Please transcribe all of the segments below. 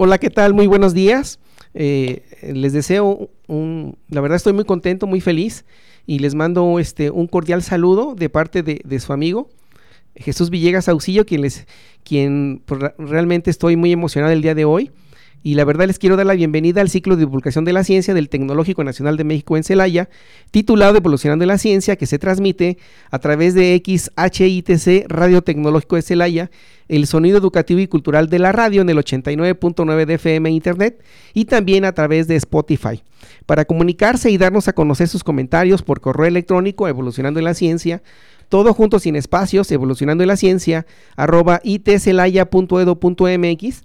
Hola, ¿qué tal? Muy buenos días. Eh, les deseo un, la verdad estoy muy contento, muy feliz y les mando este un cordial saludo de parte de, su amigo Jesús Villegas Auxillo, quien les, quien pues, realmente estoy muy emocionado el día de hoy. Y la verdad les quiero dar la bienvenida al ciclo de divulgación de la ciencia del Tecnológico Nacional de México en Celaya, titulado Evolucionando la Ciencia, que se transmite a través de XHITC Radio Tecnológico de Celaya, el sonido educativo y cultural de la radio en el 89.9 de FM Internet y también a través de Spotify. Para comunicarse y darnos a conocer sus comentarios por correo electrónico Evolucionando en la Ciencia, todo junto sin espacios, evolucionando en la ciencia, arroba itcelaya.edu.mx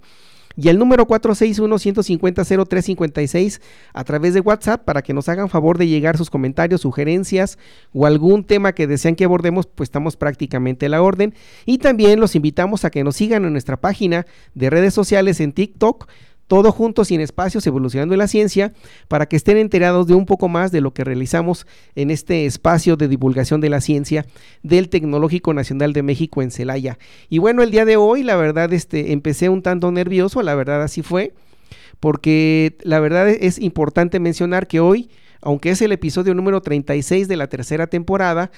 y el número 461-150-0356 a través de WhatsApp para que nos hagan favor de llegar sus comentarios, sugerencias o algún tema que desean que abordemos, pues estamos prácticamente a la orden. Y también los invitamos a que nos sigan en nuestra página de redes sociales en TikTok todo junto sin espacios, evolucionando en la ciencia, para que estén enterados de un poco más de lo que realizamos en este espacio de divulgación de la ciencia del Tecnológico Nacional de México en Celaya. Y bueno, el día de hoy, la verdad, este, empecé un tanto nervioso, la verdad así fue, porque la verdad es importante mencionar que hoy, aunque es el episodio número 36 de la tercera temporada,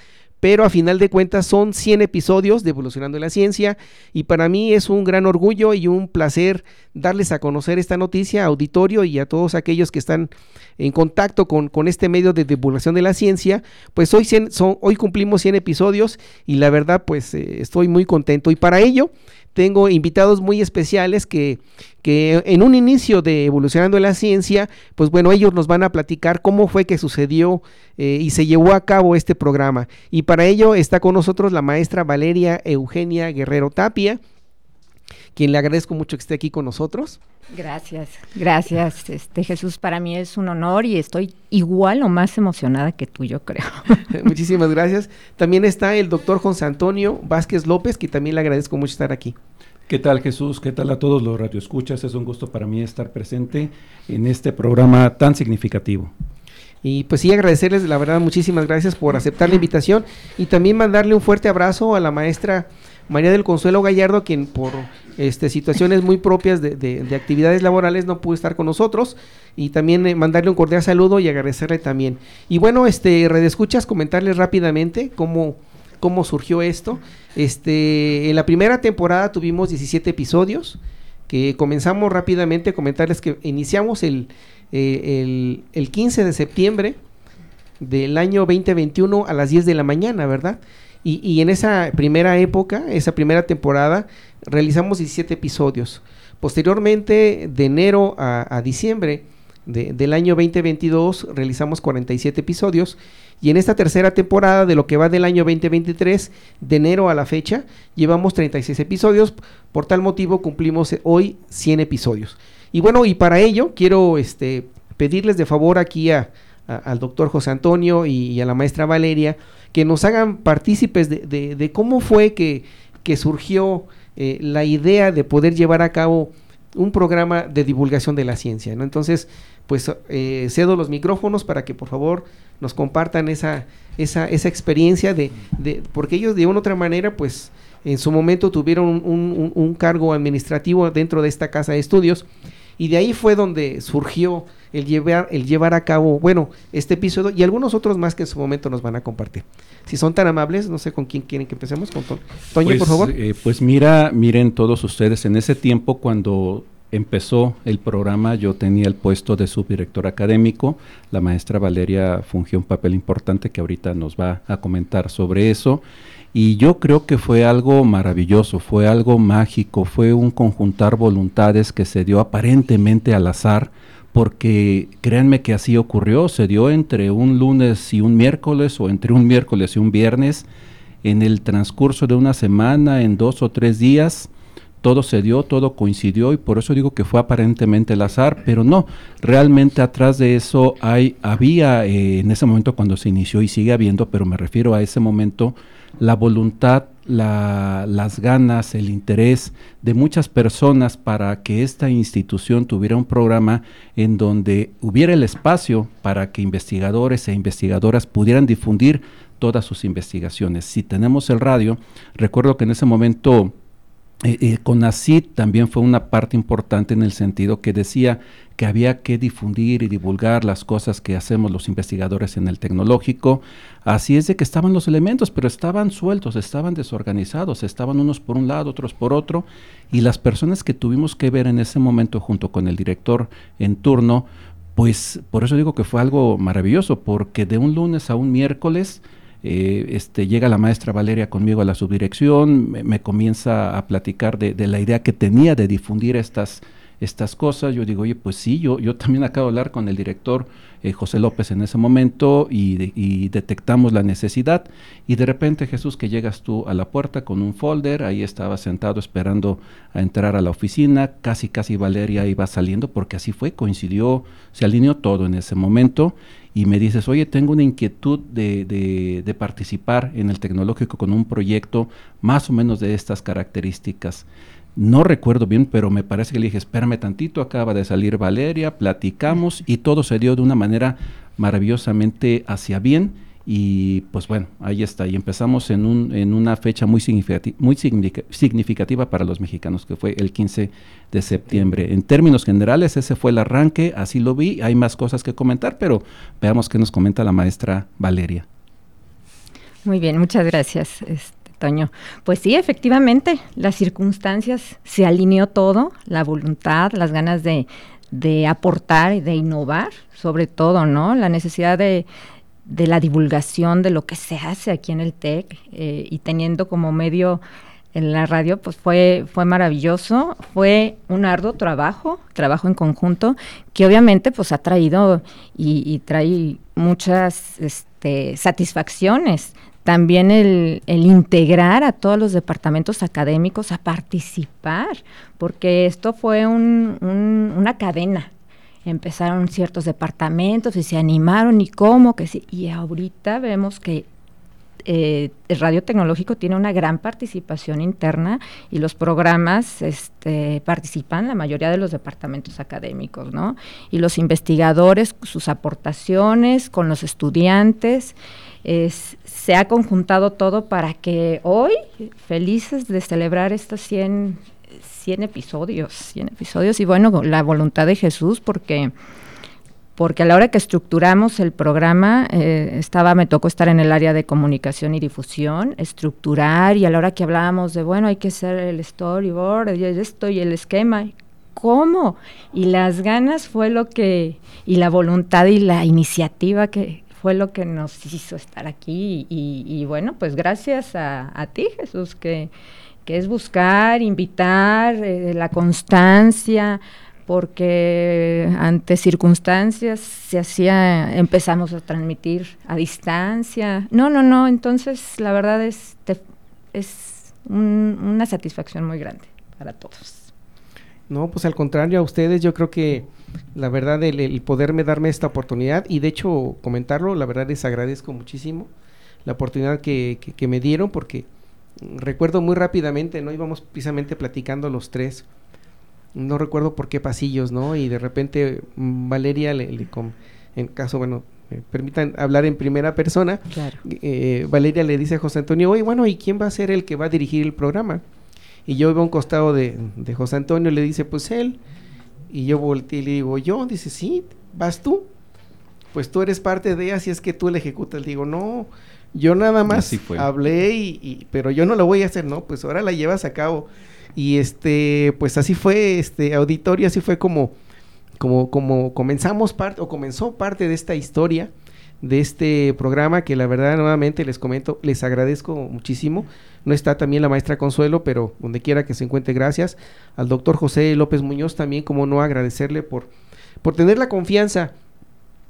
pero a final de cuentas son 100 episodios de Evolucionando la Ciencia y para mí es un gran orgullo y un placer darles a conocer esta noticia a auditorio y a todos aquellos que están en contacto con, con este medio de divulgación de la ciencia, pues hoy, son, hoy cumplimos 100 episodios y la verdad pues eh, estoy muy contento. Y para ello tengo invitados muy especiales que, que en un inicio de Evolucionando la Ciencia, pues bueno, ellos nos van a platicar cómo fue que sucedió eh, y se llevó a cabo este programa. Y para ello está con nosotros la maestra Valeria Eugenia Guerrero Tapia, quien le agradezco mucho que esté aquí con nosotros. Gracias, gracias, este Jesús, para mí es un honor y estoy igual o más emocionada que tú, yo creo. Muchísimas gracias. También está el doctor José Antonio Vázquez López, que también le agradezco mucho estar aquí. ¿Qué tal Jesús? ¿Qué tal a todos los radioescuchas? Es un gusto para mí estar presente en este programa tan significativo. Y pues sí, agradecerles, la verdad, muchísimas gracias por aceptar la invitación y también mandarle un fuerte abrazo a la maestra María del Consuelo Gallardo, quien por este, situaciones muy propias de, actividades laborales no pudo estar con nosotros y también eh, mandarle un cordial saludo y agradecerle también. Y bueno, este, redescuchas, comentarles rápidamente cómo, cómo surgió esto. Este, en la primera temporada tuvimos 17 episodios que comenzamos rápidamente, comentarles que iniciamos el, eh, el, el 15 de septiembre del año 2021 a las 10 de la mañana, ¿verdad? Y, en esa primera época, esa primera temporada, realizamos 17 episodios. Posteriormente, de enero a, diciembre del año 2022, realizamos 47 episodios. Y en esta tercera temporada, de lo que va del año 2023, de enero a la fecha, llevamos 36 episodios. Por tal motivo, cumplimos hoy 100 episodios. Y bueno, y para ello, quiero este, pedirles de favor aquí al doctor José Antonio y a la maestra Valeria, que nos hagan partícipes de, cómo fue que, surgió eh, la idea de poder llevar a cabo un programa de divulgación de la ciencia. ¿no? Entonces, pues eh, cedo los micrófonos para que por favor nos compartan esa, esa, esa experiencia de, de, porque ellos de una u otra manera, pues en su momento tuvieron un, un cargo administrativo dentro de esta casa de estudios y de ahí fue donde surgió el llevar, el llevar a cabo, bueno, este episodio y algunos otros más que en su momento nos van a compartir. Si son tan amables, no sé con quién quieren que empecemos, con Toño, pues, por favor. Eh, pues mira, miren todos ustedes, en ese tiempo cuando empezó el programa yo tenía el puesto de subdirector académico, la maestra Valeria fungió un papel importante que ahorita nos va a comentar sobre eso. Y yo creo que fue algo maravilloso, fue algo mágico, fue un conjuntar voluntades que se dio aparentemente al azar, porque créanme que así ocurrió, se dio entre un lunes y un miércoles o entre un miércoles y un viernes, en el transcurso de una semana, en dos o tres días, todo se dio, todo coincidió y por eso digo que fue aparentemente el azar, pero no, realmente atrás de eso hay, había eh, en ese momento cuando se inició y sigue habiendo, pero me refiero a ese momento, la voluntad, las ganas, el interés de muchas personas para que esta institución tuviera un programa en donde hubiera el espacio para que investigadores e investigadoras pudieran difundir todas sus investigaciones. Si tenemos el radio, recuerdo que en ese momento eh, eh, CONACID también fue una parte importante en el sentido que decía que había que difundir y divulgar las cosas que hacemos los investigadores en el tecnológico. Así es de que estaban los elementos, pero estaban sueltos, estaban desorganizados, estaban unos por un lado, otros por otro, y las personas que tuvimos que ver en ese momento junto con el director en turno, pues por eso digo que fue algo maravilloso, porque de un lunes a un miércoles, eh, este, llega la maestra Valeria conmigo a la subdirección, me, comienza a platicar de, la idea que tenía de difundir estas, estas cosas. Yo digo, oye, pues sí, yo, yo también acabo de hablar con el director eh, José López en ese momento y, detectamos la necesidad. Y de repente, Jesús, que llegas tú a la puerta con un folder, ahí estaba sentado esperando a entrar a la oficina, casi, casi Valeria iba saliendo, porque así fue, coincidió, se alineó todo en ese momento y me dices, oye, tengo una inquietud de, de, participar en el tecnológico con un proyecto más o menos de estas características. No recuerdo bien, pero me parece que le dije, espérame tantito, acaba de salir Valeria, platicamos y todo se dio de una manera maravillosamente hacia bien y pues bueno, ahí está. Y empezamos en, un, en una fecha muy, significativa, muy significativa para los mexicanos, que fue el 15 de septiembre. En términos generales, ese fue el arranque, así lo vi. Hay más cosas que comentar, pero veamos qué nos comenta la maestra Valeria. Muy bien, muchas gracias. Este, Toño. Pues sí, efectivamente, las circunstancias se alineó todo, la voluntad, las ganas de, de aportar y de innovar, sobre todo, ¿no? La necesidad de, de la divulgación de lo que se hace aquí en el TEC eh, y teniendo como medio en la radio, pues fue, fue maravilloso, fue un arduo trabajo, trabajo en conjunto, que obviamente pues ha traído y, trae muchas este, satisfacciones. También el, integrar a todos los departamentos académicos a participar, porque esto fue una cadena, empezaron ciertos departamentos y se animaron y cómo que sí. Y ahorita vemos que eh, el radio tecnológico tiene una gran participación interna y los programas este, participan la mayoría de los departamentos académicos, ¿no? Y los investigadores, sus aportaciones con los estudiantes, se ha conjuntado todo para que hoy, felices de celebrar estos 100 100 episodios, 100 episodios y bueno, la voluntad de Jesús porque porque a la hora que estructuramos el programa, eh, estaba, me tocó estar en el área de comunicación y difusión, estructurar, y a la hora que hablábamos de, bueno, hay que hacer el storyboard, y esto y el esquema, ¿cómo? Y las ganas fue lo que, y la voluntad y la iniciativa que fue lo que nos hizo estar aquí, y, bueno, pues gracias a, ti, Jesús, que que es buscar, invitar, eh, la constancia, porque ante circunstancias se hacía, empezamos a transmitir a distancia. No, no, no, entonces la verdad es, es una satisfacción muy grande para todos. No, pues al contrario a ustedes, yo creo que la verdad el, poderme darme esta oportunidad y de hecho comentarlo, la verdad les agradezco muchísimo la oportunidad que, que me dieron porque recuerdo muy rápidamente, ¿no? Íbamos precisamente platicando los tres, no recuerdo por qué pasillos, ¿no? Y de repente mm, Valeria le, en caso, bueno, me permitan hablar en primera persona, claro. Eh, Valeria le dice a José Antonio, oye, bueno, ¿y quién va a ser el que va a dirigir el programa? Y yo iba a un costado de, de José Antonio, le dice, pues él. Y yo volteé y le digo, yo, dice, sí, vas tú. Pues tú eres parte de ella, si es que tú le ejecutas. Le digo, no, yo nada más hablé y, pero yo no lo voy a hacer, no, pues ahora la llevas a cabo. Y este, pues así fue, este auditorio, así fue como, como, como comenzamos parte, o comenzó parte de esta historia, de este programa, que la verdad nuevamente les comento, les agradezco muchísimo. No está también la maestra Consuelo, pero donde quiera que se encuentre, gracias. Al doctor José López Muñoz también, como no agradecerle por, por tener la confianza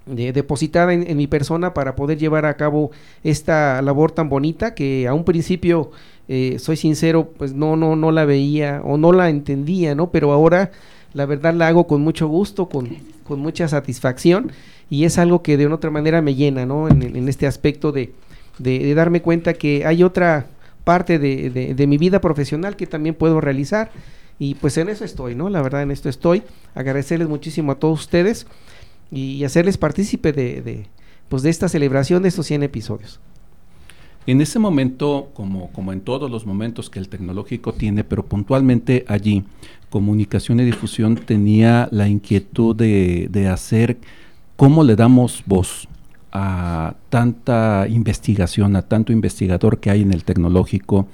depositada en, mi persona para poder llevar a cabo esta labor tan bonita que a un principio, eh, soy sincero, pues no, no, no la veía o no la entendía, ¿no? Pero ahora la verdad la hago con mucho gusto, con, con mucha satisfacción y es algo que de una otra manera me llena, ¿no? En, este aspecto de, de, darme cuenta que hay otra parte de, de mi vida profesional que también puedo realizar y pues en eso estoy, ¿no? La verdad en esto estoy. Agradecerles muchísimo a todos ustedes y, hacerles partícipe de, de, pues de esta celebración de estos 100 episodios. En ese momento, como, como en todos los momentos que el tecnológico tiene, pero puntualmente allí, comunicación y difusión tenía la inquietud de, de hacer cómo le damos voz a tanta investigación, a tanto investigador que hay en el tecnológico,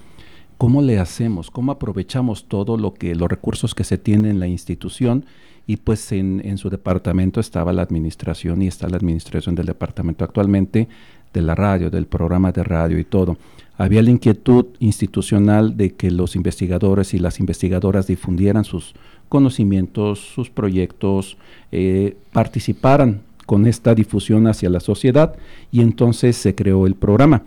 cómo le hacemos, cómo aprovechamos todo lo que los recursos que se tienen en la institución y pues en, su departamento estaba la administración y está la administración del departamento actualmente de la radio, del programa de radio y todo. Había la inquietud institucional de que los investigadores y las investigadoras difundieran sus conocimientos, sus proyectos, eh, participaran con esta difusión hacia la sociedad y entonces se creó el programa.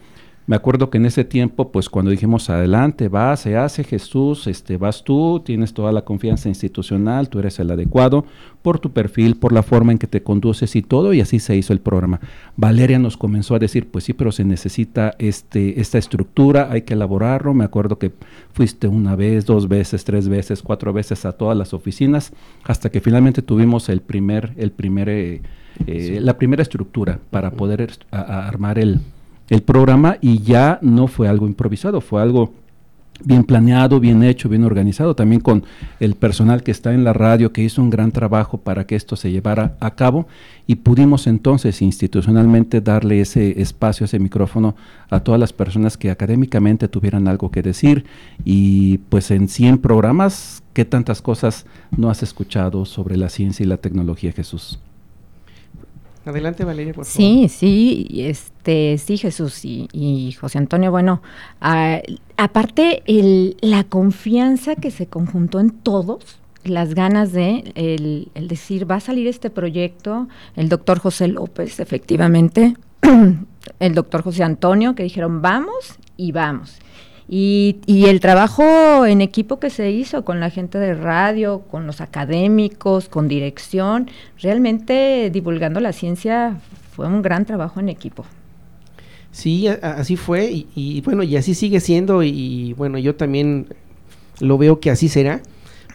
Me acuerdo que en ese tiempo, pues cuando dijimos adelante, va, se hace Jesús, este, vas tú, tienes toda la confianza institucional, tú eres el adecuado por tu perfil, por la forma en que te conduces y todo, y así se hizo el programa. Valeria nos comenzó a decir, pues sí, pero se necesita este, esta estructura, hay que elaborarlo. Me acuerdo que fuiste una vez, dos veces, tres veces, cuatro veces a todas las oficinas, hasta que finalmente tuvimos el primer, el primer, eh, eh, la primera estructura para poder armar el el programa y ya no fue algo improvisado, fue algo bien planeado, bien hecho, bien organizado, también con el personal que está en la radio que hizo un gran trabajo para que esto se llevara a cabo y pudimos entonces institucionalmente darle ese espacio, ese micrófono a todas las personas que académicamente tuvieran algo que decir y pues en 100 programas, ¿qué tantas cosas no has escuchado sobre la ciencia y la tecnología, Jesús? Adelante, Valeria, por favor. Sí, sí, este, sí, Jesús y, José Antonio. Bueno, aparte el, la confianza que se conjuntó en todos, las ganas de el, el, decir, va a salir este proyecto, el doctor José López, efectivamente, el doctor José Antonio, que dijeron, vamos y vamos. Y, el trabajo en equipo que se hizo con la gente de radio, con los académicos, con dirección, realmente divulgando la ciencia fue un gran trabajo en equipo. Sí, así fue y, bueno, y así sigue siendo y, bueno, yo también lo veo que así será,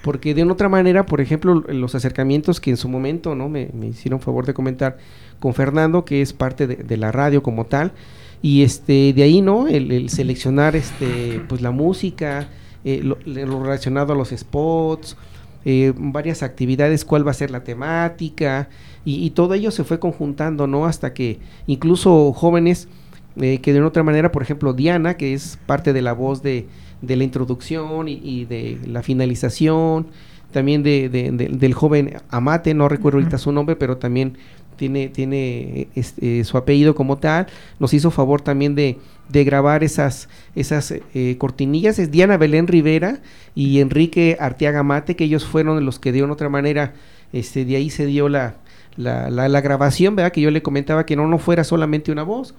porque de una otra manera, por ejemplo, los acercamientos que en su momento no me, hicieron favor de comentar con Fernando, que es parte de la radio como tal, y este de ahí no el, seleccionar este pues la música eh, lo, relacionado a los spots eh, varias actividades cuál va a ser la temática y, todo ello se fue conjuntando no hasta que incluso jóvenes eh, que de otra manera por ejemplo Diana que es parte de la voz de, de la introducción y, de la finalización también de, del joven Amate, no recuerdo ahorita su nombre, pero también tiene, tiene este, su apellido como tal, nos hizo favor también de, de grabar esas, esas eh, cortinillas, es Diana Belén Rivera y Enrique Arteaga Mate, que ellos fueron los que una otra manera, este, de ahí se dio la, la, la, grabación, ¿verdad? Que yo le comentaba que no, no fuera solamente una voz,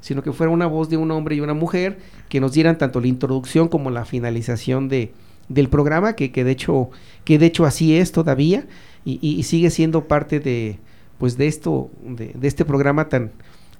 sino que fuera una voz de un hombre y una mujer, que nos dieran tanto la introducción como la finalización de, del programa, que, que, de hecho, que de hecho así es todavía, y sigue siendo parte de, pues de esto, de, este programa tan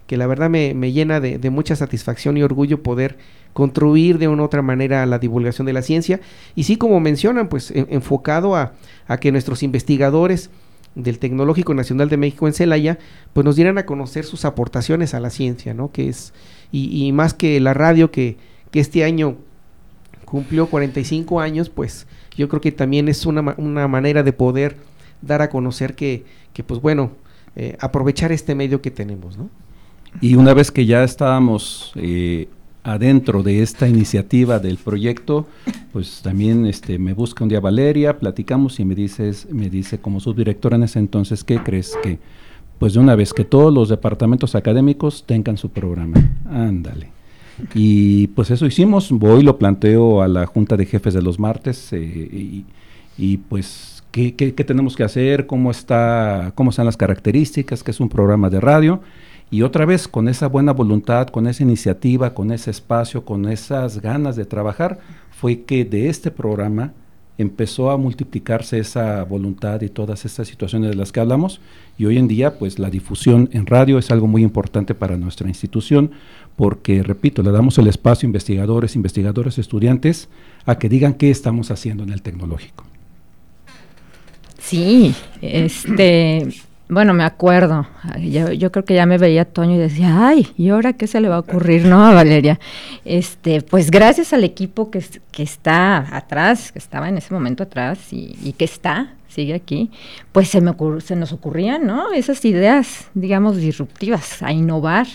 que la verdad me, llena de, mucha satisfacción y orgullo poder contribuir de una otra manera a la divulgación de la ciencia. Y sí como mencionan pues enfocado a, que nuestros investigadores del Tecnológico Nacional de México en Celaya pues nos dieran a conocer sus aportaciones a la ciencia no que es y, más que la radio que, que este año cumplió 45 años pues yo creo que también es una, una manera de poder dar a conocer que, que pues bueno eh, aprovechar este medio que tenemos, ¿no? Y una vez que ya estábamos eh, adentro de esta iniciativa del proyecto, pues también este, me busca un día Valeria, platicamos y me dices, me dice como subdirectora en ese entonces, ¿qué crees que? Pues de una vez que todos los departamentos académicos tengan su programa. Ándale. Y pues eso hicimos, voy, lo planteo a la Junta de Jefes de los martes eh, y, y pues qué, tenemos que hacer, cómo, está, cómo están las características, que es un programa de radio. Y otra vez, con esa buena voluntad, con esa iniciativa, con ese espacio, con esas ganas de trabajar, fue que de este programa empezó a multiplicarse esa voluntad y todas estas situaciones de las que hablamos y hoy en día pues la difusión en radio es algo muy importante para nuestra institución porque repito, le damos el espacio a investigadores, investigadores, estudiantes a que digan qué estamos haciendo en el tecnológico. Sí, este bueno, me acuerdo. Yo, creo que ya me veía Toño y decía, ay, ¿y ahora qué se le va a ocurrir, no, a Valeria? Este, pues gracias al equipo que, que está atrás, que estaba en ese momento atrás y, que está, sigue aquí, pues se, me se nos ocurrían, ¿no? Esas ideas, digamos, disruptivas, a innovar.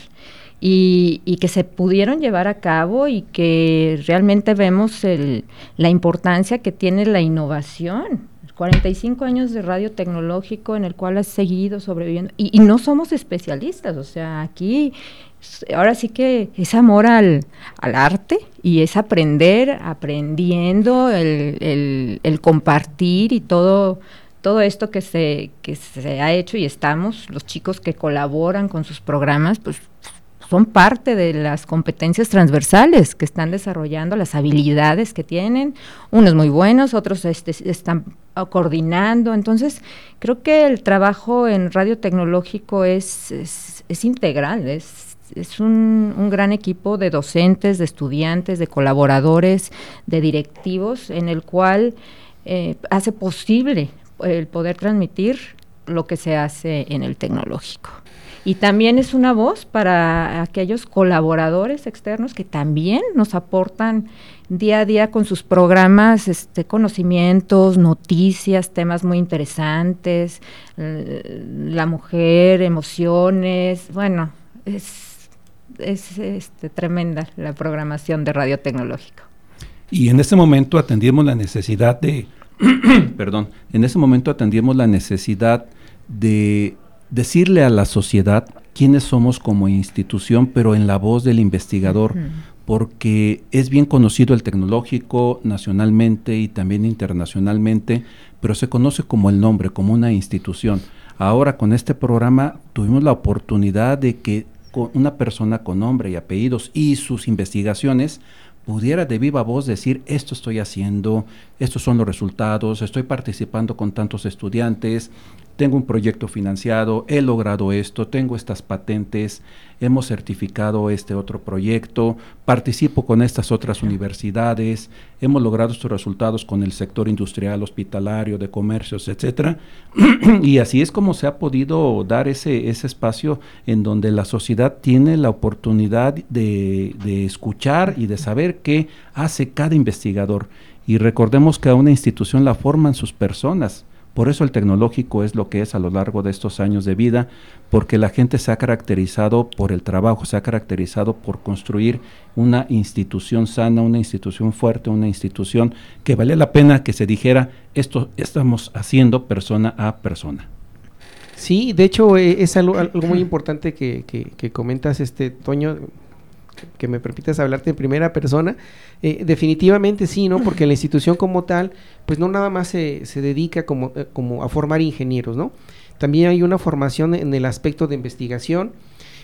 Y, y, que se pudieron llevar a cabo y que realmente vemos el, la importancia que tiene la innovación 45 años de radio tecnológico en el cual has seguido sobreviviendo. Y, no somos especialistas, o sea, aquí ahora sí que es amor al, arte y es aprender, aprendiendo, el, el, compartir y todo todo esto que se, que se ha hecho y estamos, los chicos que colaboran con sus programas, pues son parte de las competencias transversales que están desarrollando, las habilidades que tienen, unos muy buenos, otros este, están coordinando. Entonces, creo que el trabajo en radio tecnológico es, es, integral, es, es un, un, gran equipo de docentes, de estudiantes, de colaboradores, de directivos, en el cual eh, hace posible el poder transmitir lo que se hace en el tecnológico y también es una voz para aquellos colaboradores externos que también nos aportan día a día con sus programas este, conocimientos, noticias, temas muy interesantes, la mujer, emociones, bueno, es, es este, tremenda la programación de Radio Tecnológico. Y en ese momento atendimos la necesidad de, perdón, en ese momento atendimos la necesidad de decirle a la sociedad quiénes somos como institución, pero en la voz del investigador, porque es bien conocido el tecnológico nacionalmente y también internacionalmente, pero se conoce como el nombre, como una institución. Ahora con este programa tuvimos la oportunidad de que una persona con nombre y apellidos y sus investigaciones pudiera de viva voz decir, esto estoy haciendo, estos son los resultados, estoy participando con tantos estudiantes, tengo un proyecto financiado, he logrado esto, tengo estas patentes, hemos certificado este otro proyecto, participo con estas otras universidades, hemos logrado estos resultados con el sector industrial, hospitalario, de comercios, etcétera. y así es como se ha podido dar ese, ese espacio en donde la sociedad tiene la oportunidad de, de escuchar y de saber qué hace cada investigador. Y recordemos que a una institución la forman sus personas por eso el tecnológico es lo que es a lo largo de estos años de vida, porque la gente se ha caracterizado por el trabajo, se ha caracterizado por construir una institución sana, una institución fuerte, una institución que vale la pena que se dijera, esto estamos haciendo persona a persona. Sí, de hecho eh, es algo, muy importante que, que comentas, este Toño, que me permitas hablarte en primera persona, eh, definitivamente sí, ¿no? Porque la institución como tal, pues no nada más se, se dedica como, eh, como a formar ingenieros, ¿no? También hay una formación en el aspecto de investigación,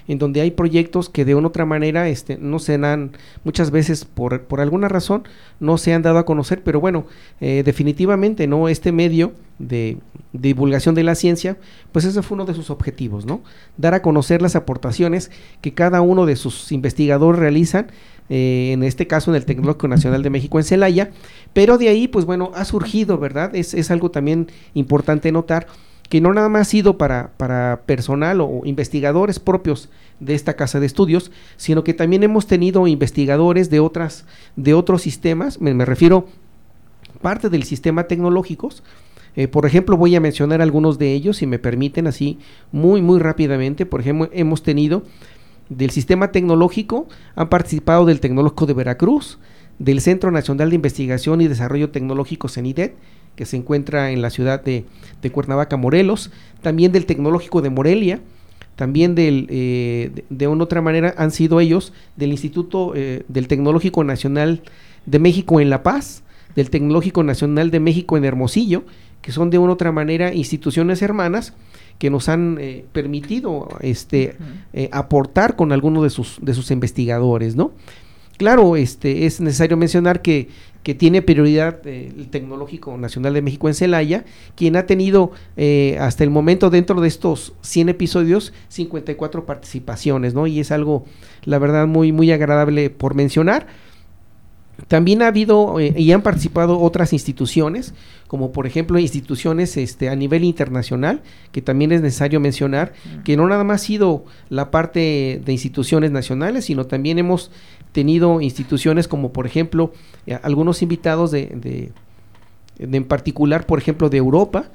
en donde hay proyectos que de una otra manera este, no se dan, muchas veces por, por alguna razón, no se han dado a conocer, pero bueno, eh, definitivamente, ¿no? Este medio de, divulgación de la ciencia, pues ese fue uno de sus objetivos, ¿no? Dar a conocer las aportaciones que cada uno de sus investigadores realizan, eh, en este caso en el Tecnológico Nacional de México en Celaya, pero de ahí, pues bueno, ha surgido, ¿verdad? Es, es algo también importante notar que no nada más ha sido para, para personal o investigadores propios de esta casa de estudios, sino que también hemos tenido investigadores de otras, de otros sistemas, me, refiero parte del sistema tecnológicos. Eh, por ejemplo, voy a mencionar algunos de ellos, si me permiten, así muy, muy rápidamente. Por ejemplo, hemos tenido del sistema tecnológico, han participado del Tecnológico de Veracruz, del Centro Nacional de Investigación y Desarrollo Tecnológico CENIDET, que se encuentra en la ciudad de, Cuernavaca, Morelos, también del Tecnológico de Morelia, también del, eh, de, una otra manera han sido ellos del Instituto eh, del Tecnológico Nacional de México en La Paz, del Tecnológico Nacional de México en Hermosillo, que son de una otra manera instituciones hermanas que nos han eh, permitido este, aportar con algunos de sus, de sus investigadores, ¿no? Claro, este, es necesario mencionar que, que tiene prioridad eh, el Tecnológico Nacional de México en Celaya, quien ha tenido hasta el momento dentro de estos 100 episodios 54 participaciones, ¿no? Y es algo, la verdad, muy, muy agradable por mencionar. También ha habido y han participado otras instituciones, como por ejemplo instituciones este, a nivel internacional, que también es necesario mencionar, que no nada más ha sido la parte de instituciones nacionales, sino también hemos tenido instituciones como por ejemplo eh, algunos invitados de, en particular, por ejemplo, de Europa,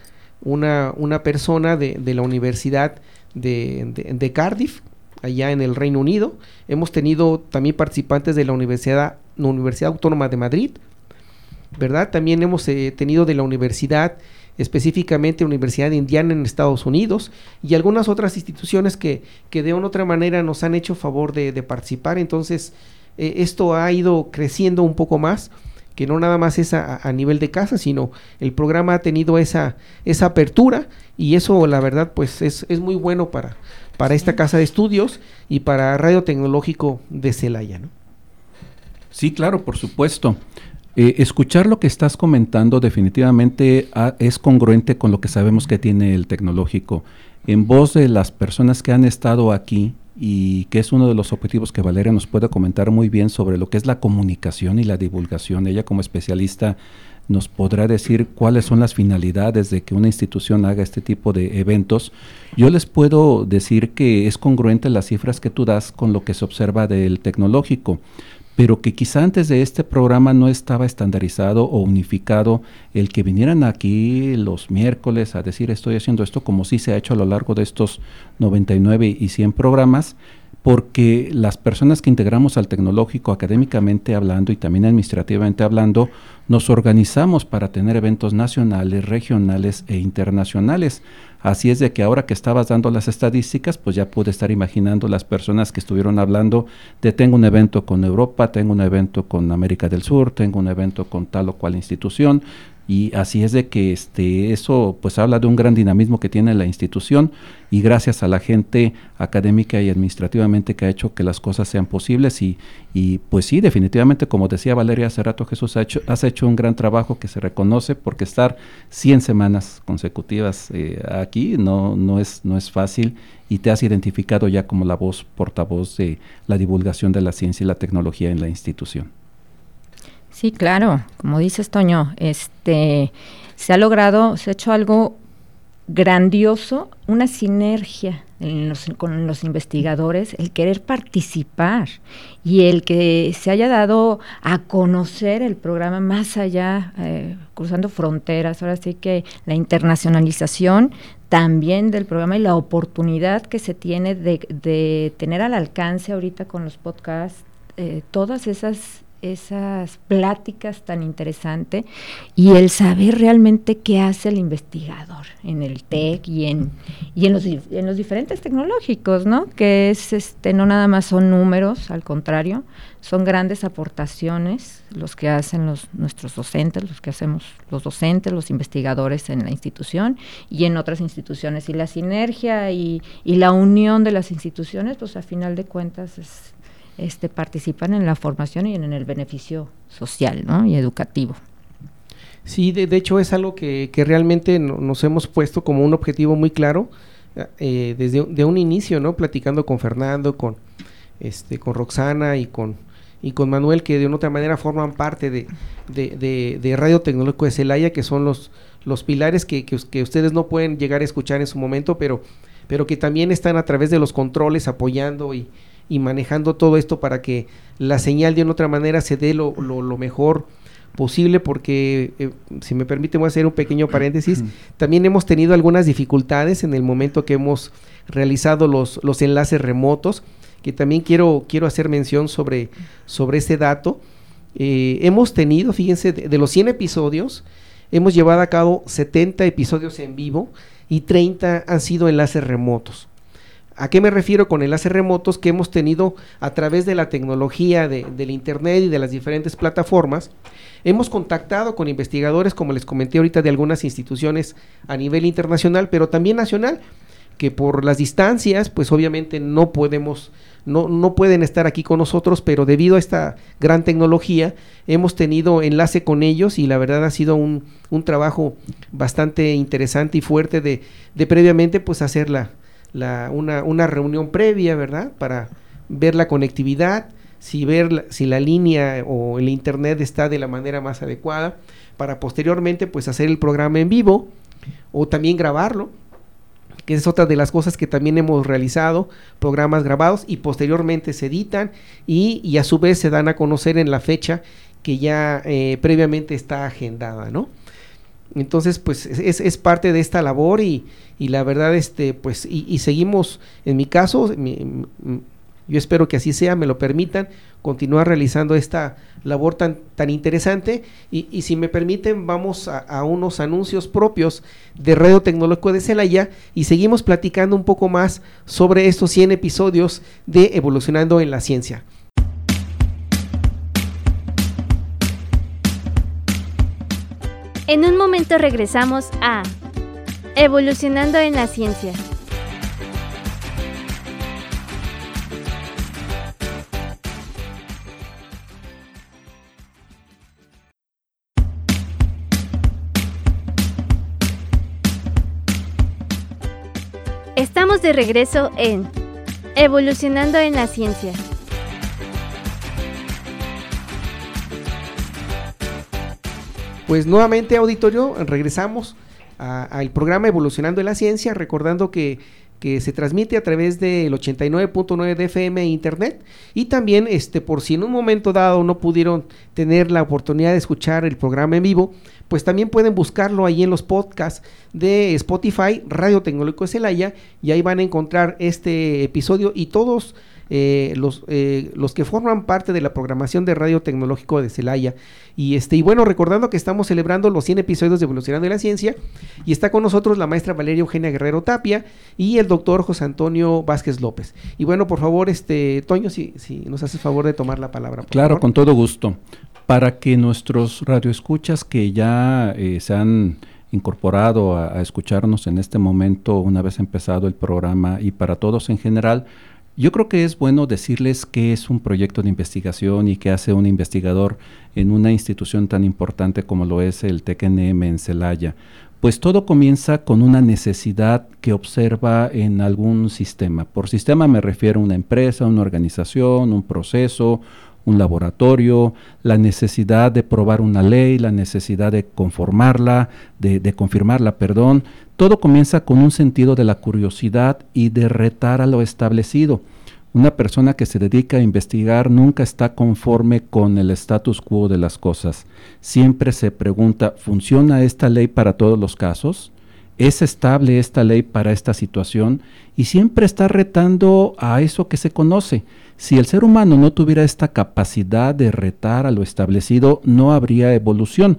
una, una persona de, la Universidad de, de Cardiff, allá en el Reino Unido. Hemos tenido también participantes de la Universidad, la Universidad Autónoma de Madrid, ¿verdad? También hemos eh, tenido de la universidad, específicamente Universidad de Indiana en Estados Unidos y algunas otras instituciones que, que de una u otra manera nos han hecho favor de, participar. Entonces, eh, esto ha ido creciendo un poco más que no nada más es a, nivel de casa, sino el programa ha tenido esa, esa apertura y eso la verdad pues es, es muy bueno para, para esta casa de estudios y para Radio Tecnológico de Celaya. ¿no? Sí, claro, por supuesto. Eh, escuchar lo que estás comentando definitivamente ah, es congruente con lo que sabemos que tiene el tecnológico. En voz de las personas que han estado aquí y que es uno de los objetivos que Valeria nos puede comentar muy bien sobre lo que es la comunicación y la divulgación. Ella como especialista nos podrá decir cuáles son las finalidades de que una institución haga este tipo de eventos. Yo les puedo decir que es congruente las cifras que tú das con lo que se observa del tecnológico pero que quizá antes de este programa no estaba estandarizado o unificado el que vinieran aquí los miércoles a decir estoy haciendo esto como sí se ha hecho a lo largo de estos 99 y 100 programas, porque las personas que integramos al tecnológico académicamente hablando y también administrativamente hablando, nos organizamos para tener eventos nacionales, regionales e internacionales. Así es de que ahora que estabas dando las estadísticas, pues ya pude estar imaginando las personas que estuvieron hablando de tengo un evento con Europa, tengo un evento con América del Sur, tengo un evento con tal o cual institución, y así es de que este eso pues habla de un gran dinamismo que tiene la institución y gracias a la gente académica y administrativamente que ha hecho que las cosas sean posibles y, y pues sí definitivamente como decía Valeria hace rato Jesús ha hecho, has hecho un gran trabajo que se reconoce porque estar 100 semanas consecutivas eh, aquí no, no, es, no es fácil y te has identificado ya como la voz portavoz de la divulgación de la ciencia y la tecnología en la institución. Sí, claro, como dices Toño, este se ha logrado, se ha hecho algo grandioso, una sinergia con los investigadores, el querer participar y el que se haya dado a conocer el programa más allá, eh, cruzando fronteras, ahora sí que la internacionalización también del programa y la oportunidad que se tiene de, tener al alcance ahorita con los podcasts eh, todas esas esas pláticas tan interesantes y el saber realmente qué hace el investigador en el TEC y en, y en, los, en los diferentes tecnológicos, ¿no? Que es, este, no nada más son números, al contrario, son grandes aportaciones los que hacen los, nuestros docentes, los que hacemos los docentes, los investigadores en la institución y en otras instituciones. Y la sinergia y, y la unión de las instituciones, pues a final de cuentas es este, participan en la formación y en, el beneficio social y educativo. Sí, de, hecho es algo que, realmente nos hemos puesto como un objetivo muy claro eh, desde de un inicio, ¿no? Platicando con Fernando, con, este, con Roxana y con, y con Manuel, que de una otra manera forman parte de, Radio Tecnológico de Celaya, que son los, los pilares que, que, ustedes no pueden llegar a escuchar en su momento, pero, pero que también están a través de los controles apoyando y, y manejando todo esto para que la señal de una otra manera se dé lo, lo, mejor posible porque, eh, si me permite, voy a hacer un pequeño paréntesis, también hemos tenido algunas dificultades en el momento que hemos realizado los, los enlaces remotos, que también quiero, quiero hacer mención sobre, sobre ese dato. Eh, hemos tenido, fíjense, de, de, los 100 episodios, hemos llevado a cabo 70 episodios en vivo y 30 han sido enlaces remotos ¿A qué me refiero con enlaces remotos que hemos tenido a través de la tecnología de, del Internet y de las diferentes plataformas? Hemos contactado con investigadores, como les comenté ahorita, de algunas instituciones a nivel internacional, pero también nacional, que por las distancias, pues obviamente no podemos, no, no pueden estar aquí con nosotros, pero debido a esta gran tecnología, hemos tenido enlace con ellos y la verdad ha sido un, un trabajo bastante interesante y fuerte de, de previamente pues hacer la, la, una, una reunión previa, ¿verdad? Para ver la conectividad, si ver la, si la línea o el internet está de la manera más adecuada, para posteriormente pues hacer el programa en vivo o también grabarlo, que es otra de las cosas que también hemos realizado, programas grabados y posteriormente se editan y, y a su vez se dan a conocer en la fecha que ya eh, previamente está agendada, ¿no? Entonces, pues es, es, parte de esta labor y, la verdad, este, pues, y, y seguimos, en mi caso, mi, yo espero que así sea, me lo permitan, continuar realizando esta labor tan, tan interesante. Y, y si me permiten, vamos a, a, unos anuncios propios de Radio Tecnológico de Celaya y seguimos platicando un poco más sobre estos 100 episodios de Evolucionando en la Ciencia. En un momento regresamos a Evolucionando en la Ciencia. Estamos de regreso en Evolucionando en la Ciencia. Pues nuevamente, auditorio, regresamos al programa Evolucionando en la Ciencia, recordando que, que se transmite a través del 89.9 de FM e Internet. Y también, este, por si en un momento dado no pudieron tener la oportunidad de escuchar el programa en vivo, pues también pueden buscarlo ahí en los podcasts de Spotify, Radio Tecnológico de Celaya, y ahí van a encontrar este episodio y todos eh, los, eh, los que forman parte de la programación de Radio Tecnológico de Celaya. Y, este, y bueno, recordando que estamos celebrando los 100 episodios de Evolucionando de la Ciencia, y está con nosotros la maestra Valeria Eugenia Guerrero Tapia y el doctor José Antonio Vázquez López. Y bueno, por favor, este Toño, si, si nos haces favor de tomar la palabra. claro, favor. con todo gusto. Para que nuestros radioescuchas que ya eh, se han incorporado a, a, escucharnos en este momento, una vez empezado el programa, y para todos en general, yo creo que es bueno decirles qué es un proyecto de investigación y qué hace un investigador en una institución tan importante como lo es el TECNM en Celaya. Pues todo comienza con una necesidad que observa en algún sistema. Por sistema me refiero a una empresa, una organización, un proceso, un laboratorio, la necesidad de probar una ley, la necesidad de conformarla, de, confirmarla, perdón. Todo comienza con un sentido de la curiosidad y de retar a lo establecido. Una persona que se dedica a investigar nunca está conforme con el status quo de las cosas. Siempre se pregunta, ¿funciona esta ley para todos los casos? ¿Es estable esta ley para esta situación? Y siempre está retando a eso que se conoce. Si el ser humano no tuviera esta capacidad de retar a lo establecido, no habría evolución.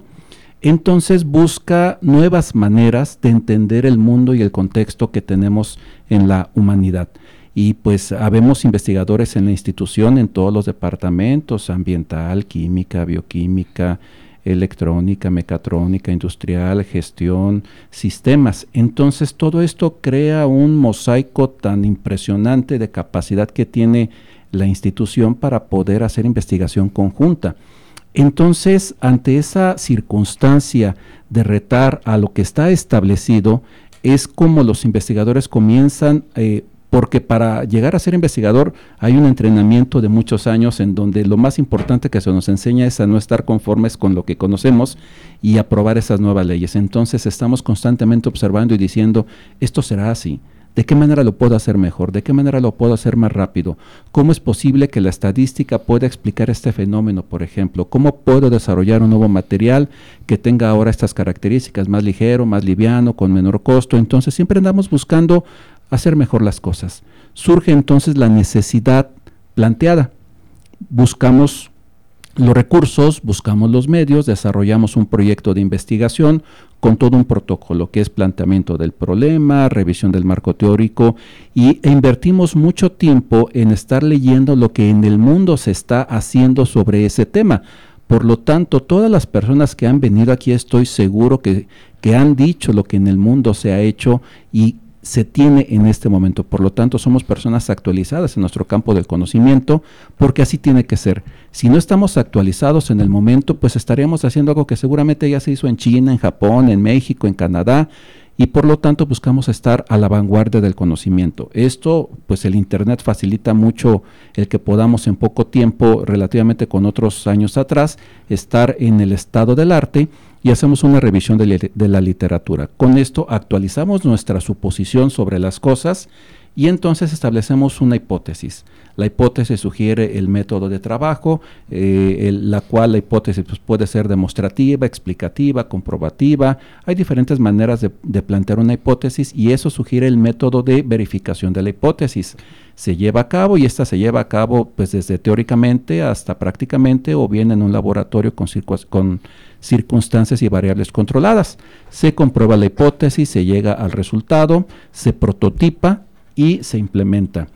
Entonces busca nuevas maneras de entender el mundo y el contexto que tenemos en la humanidad. Y pues habemos investigadores en la institución, en todos los departamentos, ambiental, química, bioquímica, electrónica, mecatrónica, industrial, gestión, sistemas. Entonces todo esto crea un mosaico tan impresionante de capacidad que tiene la institución para poder hacer investigación conjunta. Entonces, ante esa circunstancia de retar a lo que está establecido, es como los investigadores comienzan, eh, porque para llegar a ser investigador hay un entrenamiento de muchos años en donde lo más importante que se nos enseña es a no estar conformes con lo que conocemos y a probar esas nuevas leyes. Entonces estamos constantemente observando y diciendo, esto será así, ¿De qué manera lo puedo hacer mejor? ¿De qué manera lo puedo hacer más rápido? ¿Cómo es posible que la estadística pueda explicar este fenómeno, por ejemplo? ¿Cómo puedo desarrollar un nuevo material que tenga ahora estas características, más ligero, más liviano, con menor costo? Entonces siempre andamos buscando hacer mejor las cosas. Surge entonces la necesidad planteada. Buscamos los recursos, buscamos los medios, desarrollamos un proyecto de investigación con todo un protocolo que es planteamiento del problema, revisión del marco teórico y e invertimos mucho tiempo en estar leyendo lo que en el mundo se está haciendo sobre ese tema. Por lo tanto, todas las personas que han venido aquí estoy seguro que, que han dicho lo que en el mundo se ha hecho y se tiene en este momento. Por lo tanto, somos personas actualizadas en nuestro campo del conocimiento, porque así tiene que ser. Si no estamos actualizados en el momento, pues estaríamos haciendo algo que seguramente ya se hizo en China, en Japón, en México, en Canadá, y por lo tanto buscamos estar a la vanguardia del conocimiento. Esto, pues el Internet facilita mucho el que podamos en poco tiempo, relativamente con otros años atrás, estar en el estado del arte y hacemos una revisión de, de la literatura. Con esto actualizamos nuestra suposición sobre las cosas y entonces establecemos una hipótesis. La hipótesis sugiere el método de trabajo, eh, la cual la hipótesis pues, puede ser demostrativa, explicativa, comprobativa. Hay diferentes maneras de, plantear una hipótesis y eso sugiere el método de verificación de la hipótesis. Se lleva a cabo y esta se lleva a cabo pues desde teóricamente hasta prácticamente o bien en un laboratorio con circunstancias y variables controladas. Se comprueba la hipótesis, se llega al resultado, se prototipa y se implementa.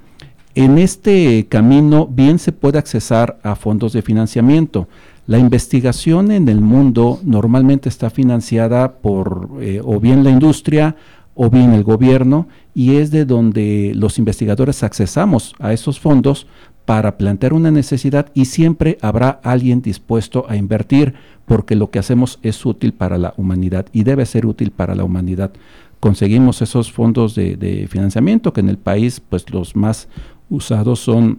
En este camino bien se puede accesar a fondos de financiamiento. La investigación en el mundo normalmente está financiada por eh, o bien la industria o bien el gobierno y es de donde los investigadores accesamos a esos fondos para plantear una necesidad y siempre habrá alguien dispuesto a invertir porque lo que hacemos es útil para la humanidad y debe ser útil para la humanidad conseguimos esos fondos de, financiamiento que en el país pues los más usados son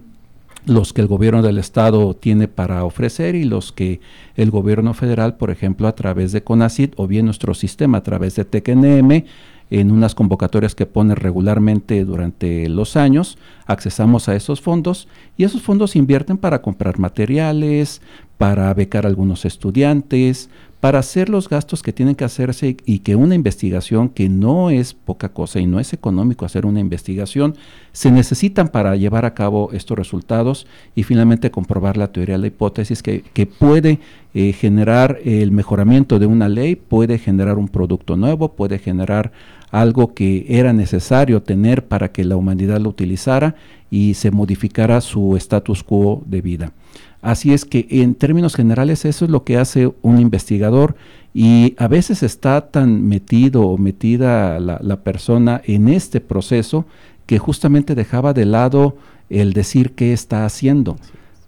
los que el gobierno del estado tiene para ofrecer y los que el gobierno federal, por ejemplo, a través de CONACID o bien nuestro sistema a través de TECNM, en unas convocatorias que pone regularmente durante los años, accesamos a esos fondos y esos fondos invierten para comprar materiales, para becar a algunos estudiantes, para hacer los gastos que tienen que hacerse y que una investigación, que no es poca cosa y no es económico hacer una investigación, se necesitan para llevar a cabo estos resultados y finalmente comprobar la teoría de la hipótesis que, puede eh, generar el mejoramiento de una ley, puede generar un producto nuevo, puede generar algo que era necesario tener para que la humanidad lo utilizara y se modificara su status quo de vida. Así es que en términos generales eso es lo que hace un investigador y a veces está tan metido o metida la, persona en este proceso que justamente dejaba de lado el decir qué está haciendo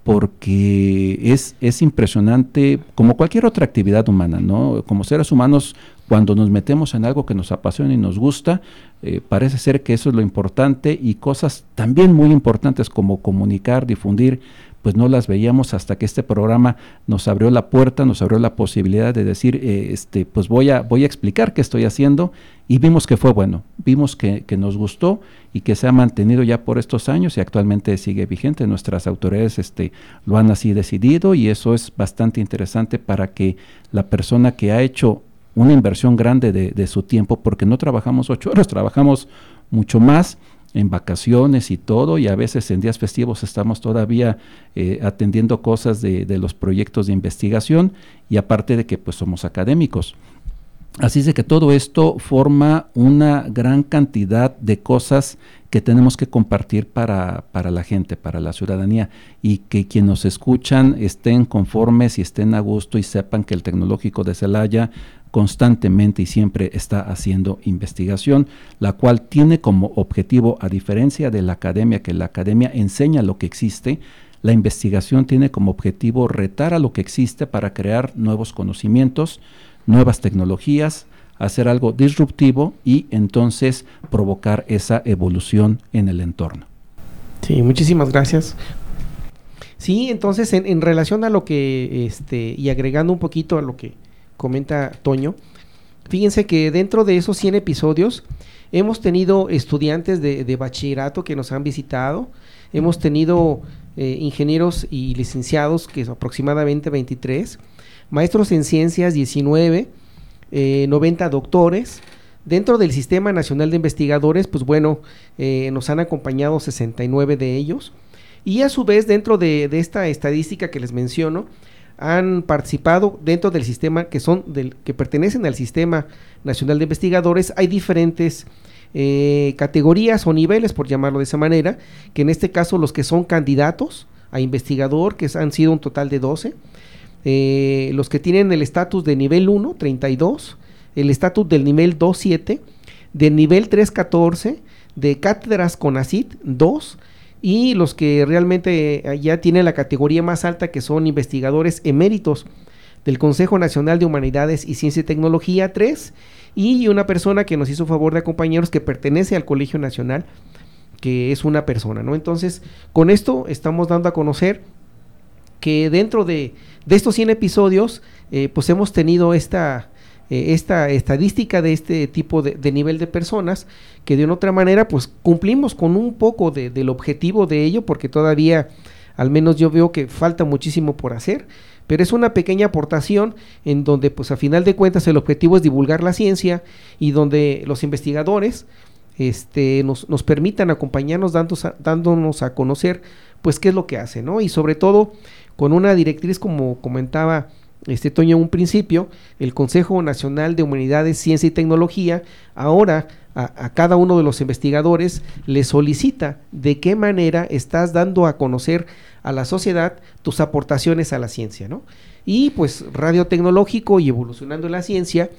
porque es, es impresionante, como cualquier otra actividad humana, ¿no? Como seres humanos, cuando nos metemos en algo que nos apasiona y nos gusta, eh, parece ser que eso es lo importante y cosas también muy importantes como comunicar, difundir, pues no las veíamos hasta que este programa nos abrió la puerta, nos abrió la posibilidad de decir, eh, este, pues voy a, voy a explicar qué estoy haciendo y vimos que fue bueno, vimos que, nos gustó y que se ha mantenido ya por estos años y actualmente sigue vigente. Nuestras autoridades este, lo han así decidido y eso es bastante interesante para que la persona que ha hecho una inversión grande de, de su tiempo, porque no trabajamos ocho horas, trabajamos mucho más, en vacaciones y todo, y a veces en días festivos estamos todavía eh, atendiendo cosas de, los proyectos de investigación, y aparte de que pues somos académicos. Así es de que todo esto forma una gran cantidad de cosas que tenemos que compartir para, para, la gente, para la ciudadanía, y que quienes nos escuchan estén conformes y estén a gusto y sepan que el tecnológico de Celaya constantemente y siempre está haciendo investigación, la cual tiene como objetivo, a diferencia de la academia, que la academia enseña lo que existe, la investigación tiene como objetivo retar a lo que existe para crear nuevos conocimientos, nuevas tecnologías, hacer algo disruptivo y entonces provocar esa evolución en el entorno. Sí, muchísimas gracias. Sí, entonces en, en relación a lo que, este, y agregando un poquito a lo que comenta Toño, fíjense que dentro de esos 100 episodios hemos tenido estudiantes de, bachillerato que nos han visitado, hemos tenido eh, ingenieros y licenciados, que es aproximadamente 23, maestros en ciencias 19, 90 eh, doctores. Dentro del Sistema Nacional de Investigadores, pues bueno, eh, nos han acompañado 69 de ellos. Y a su vez, dentro de, de esta estadística que les menciono, han participado dentro del sistema que son del que pertenecen al sistema nacional de investigadores hay diferentes eh, categorías o niveles por llamarlo de esa manera que en este caso los que son candidatos a investigador que han sido un total de 12 eh, los que tienen el estatus de nivel 1 32 el estatus del nivel 2 7 del nivel 3 14 de cátedras con ACID 2 y los que realmente eh, ya tienen la categoría más alta que son investigadores eméritos del Consejo Nacional de Humanidades y Ciencia y Tecnología 3 y una persona que nos hizo favor de acompañarnos que pertenece al Colegio Nacional que es una persona, ¿no? Entonces, con esto estamos dando a conocer que dentro de, de estos 100 episodios, eh, pues hemos tenido esta, eh, esta estadística de este tipo de, nivel de personas que de una otra manera pues cumplimos con un poco de, del objetivo de ello porque todavía al menos yo veo que falta muchísimo por hacer pero es una pequeña aportación en donde pues a final de cuentas el objetivo es divulgar la ciencia y donde los investigadores este, nos, nos permitan acompañarnos dándonos a conocer pues qué es lo que hace, ¿no? Y sobre todo con una directriz como comentaba este Toño, un principio, el Consejo Nacional de Humanidades, Ciencia y Tecnología, ahora a, cada uno de los investigadores le solicita de qué manera estás dando a conocer a la sociedad tus aportaciones a la ciencia, ¿no? Y pues Radio Tecnológico y Evolucionando la Ciencia,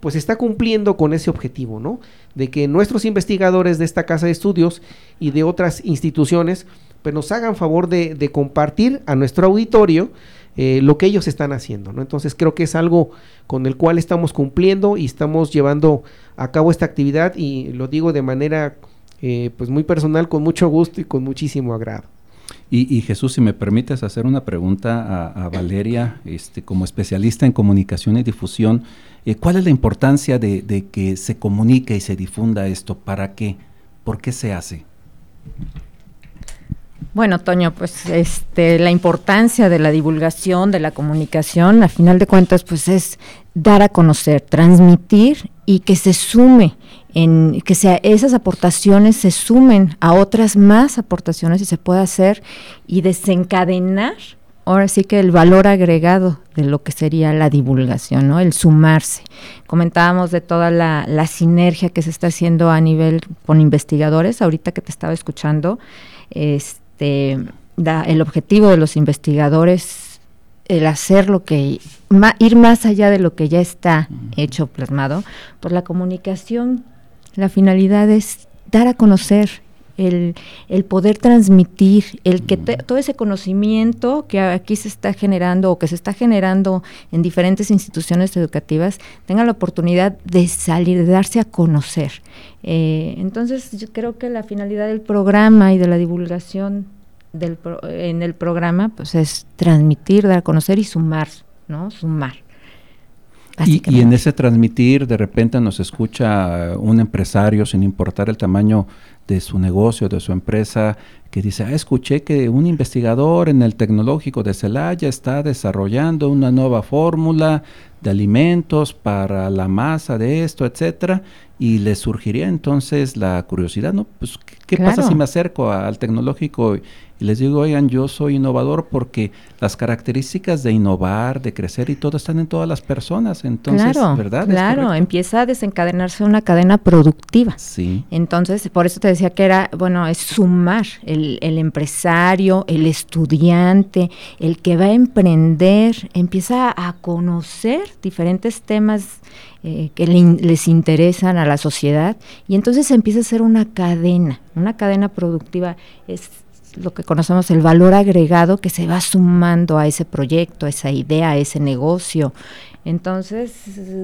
pues está cumpliendo con ese objetivo, ¿no? De que nuestros investigadores de esta casa de estudios y de otras instituciones, pues nos hagan favor de, de compartir a nuestro auditorio eh, lo que ellos están haciendo, ¿no? Entonces creo que es algo con el cual estamos cumpliendo y estamos llevando a cabo esta actividad y lo digo de manera eh, pues muy personal, con mucho gusto y con muchísimo agrado. Y, Jesús, si me permites hacer una pregunta a, Valeria, este, como especialista en comunicación y difusión, eh, ¿cuál es la importancia de, de que se comunique y se difunda esto? ¿Para qué? ¿Por qué se hace? Bueno, Toño, pues este, la importancia de la divulgación, de la comunicación, a final de cuentas, pues es dar a conocer, transmitir y que se sume en que sea, esas aportaciones se sumen a otras más aportaciones y se pueda hacer y desencadenar ahora sí que el valor agregado de lo que sería la divulgación, ¿no? El sumarse. Comentábamos de toda la, la sinergia que se está haciendo a nivel con investigadores, ahorita que te estaba escuchando, este este, el objetivo de los investigadores, el hacer lo que, ir más allá de lo que ya está hecho, plasmado, por la comunicación, la finalidad es dar a conocer el, poder transmitir, el que todo ese conocimiento que aquí se está generando o que se está generando en diferentes instituciones educativas tenga la oportunidad de salir, de darse a conocer. Eh, entonces yo creo que la finalidad del programa y de la divulgación del en el programa pues es transmitir, dar a conocer y sumar, ¿no? Sumar. Y, y, en ese transmitir, de repente nos escucha un empresario, sin importar el tamaño de su negocio, de su empresa, que dice, ah, escuché que un investigador en el tecnológico de Celaya está desarrollando una nueva fórmula de alimentos para la masa de esto, etcétera, y le surgiría entonces la curiosidad, ¿no? Pues, ¿qué, pasa si me acerco al tecnológico y les digo, oigan, yo soy innovador porque las características de innovar, de crecer y todo están en todas las personas. Entonces, claro, ¿verdad? Claro, empieza a desencadenarse una cadena productiva. Sí. Entonces, por eso te decía que era, bueno, es sumar el, el empresario, el estudiante, el que va a emprender, empieza a conocer diferentes temas eh, que les interesan a la sociedad y entonces empieza a ser una cadena, una cadena productiva. Es lo que conocemos el valor agregado que se va sumando a ese proyecto, a esa idea, a ese negocio. Entonces,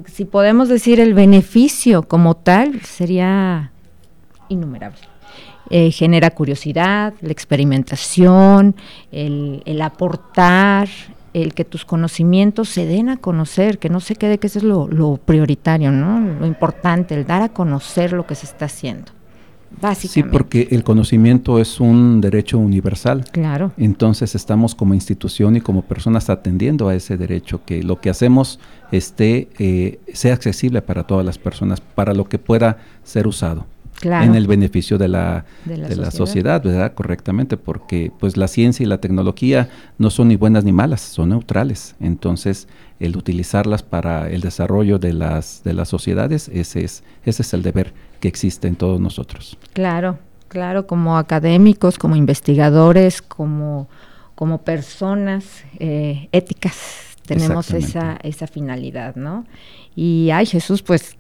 si podemos decir el beneficio como tal, sería innumerable. Eh, genera curiosidad, la experimentación, el, el, aportar, el que tus conocimientos se den a conocer, que no se quede que eso es lo, lo prioritario, ¿no? Lo importante, el dar a conocer lo que se está haciendo. Sí, porque el conocimiento es un derecho universal. Claro. Entonces estamos como institución y como personas atendiendo a ese derecho, que lo que hacemos esté, eh, sea accesible para todas las personas, para lo que pueda ser usado. En el beneficio de la, de la, sociedad. sociedad. ¿verdad? Correctamente, porque pues la ciencia y la tecnología no son ni buenas ni malas, son neutrales. Entonces, el utilizarlas para el desarrollo de las, de las sociedades, ese es, ese es el deber que existe en todos nosotros. Claro, claro, como académicos, como investigadores, como, como personas eh, éticas, tenemos esa, esa finalidad, ¿no? Y ay Jesús, pues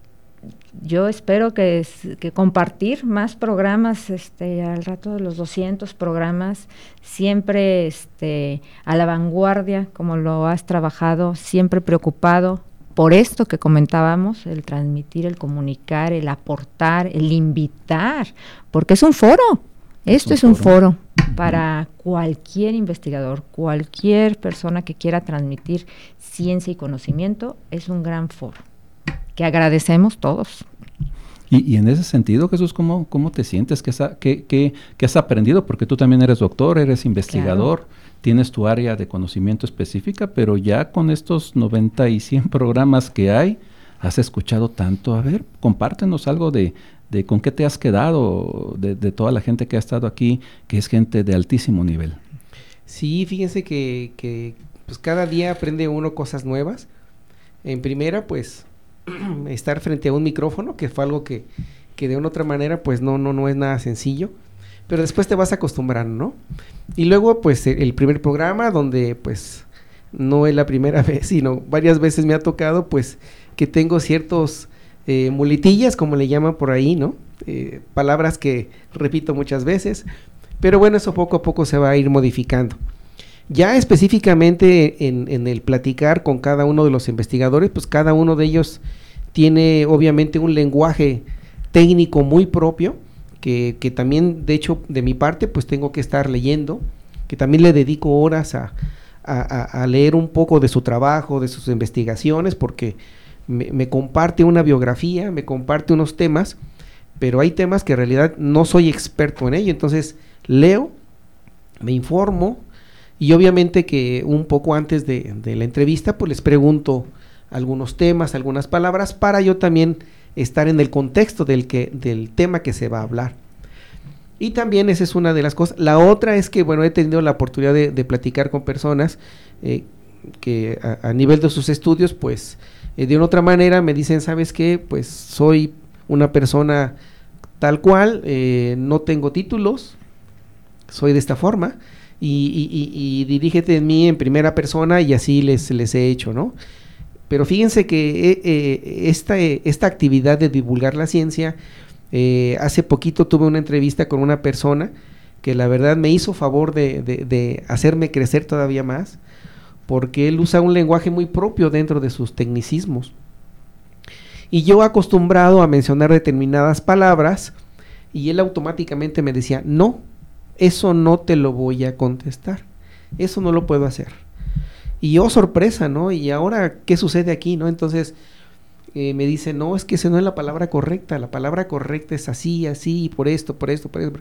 yo espero que, que, compartir más programas, este, al rato de los 200 programas, siempre este, a la vanguardia, como lo has trabajado, siempre preocupado por esto que comentábamos, el transmitir, el comunicar, el aportar, el invitar, porque es un foro, esto es un, foro. para cualquier investigador, cualquier persona que quiera transmitir ciencia y conocimiento, es un gran foro que agradecemos todos. Y, en ese sentido, Jesús, ¿cómo, cómo te sientes? ¿Qué, has aprendido? Porque tú también eres doctor, eres investigador, tienes tu área de conocimiento específica, pero ya con estos 90 y 100 programas que hay, has escuchado tanto. A ver, compártenos algo de, con qué te has quedado, de, toda la gente que ha estado aquí, que es gente de altísimo nivel. Sí, fíjense que, que pues cada día aprende uno cosas nuevas. En primera, pues estar frente a un micrófono, que fue algo que, que de una otra manera pues no, no, no es nada sencillo, pero después te vas acostumbrando, ¿no? Y luego pues e, el primer programa donde pues no es la primera vez, sino varias veces me ha tocado pues que tengo ciertos eh, muletillas, como le llaman por ahí, ¿no? Eh, palabras que repito muchas veces, pero bueno, eso poco a poco se va a ir modificando. Ya específicamente en, el platicar con cada uno de los investigadores, pues cada uno de ellos tiene obviamente un lenguaje técnico muy propio, que, también, de hecho, de mi parte, pues tengo que estar leyendo, que también le dedico horas a, leer un poco de su trabajo, de sus investigaciones, porque me, me, comparte una biografía, me comparte unos temas, pero hay temas que en realidad no soy experto en ello, entonces leo, me informo, y obviamente que un poco antes de, la entrevista, pues les pregunto algunos temas, algunas palabras, para yo también estar en el contexto del, que, del tema que se va a hablar. Y también esa es una de las cosas. La otra es que, bueno, he tenido la oportunidad de, platicar con personas eh, que a, nivel de sus estudios, pues eh, de una otra manera me dicen, ¿sabes qué? Pues soy una persona tal cual, eh, no tengo títulos, soy de esta forma, y, dirígete en mí en primera persona y así les, les he hecho, ¿no? Pero fíjense que eh, eh, esta, esta actividad de divulgar la ciencia, eh, hace poquito tuve una entrevista con una persona que la verdad me hizo favor de, de, hacerme crecer todavía más, porque él usa un lenguaje muy propio dentro de sus tecnicismos. Y yo acostumbrado a mencionar determinadas palabras, y él automáticamente me decía, no, eso no te lo voy a contestar. Eso no lo puedo hacer. Y yo, sorpresa, ¿no? Y ahora, ¿qué sucede aquí, no? Entonces, eh, me dice, no, es que esa no es la palabra correcta. La palabra correcta es así, así, por esto, por esto, por esto.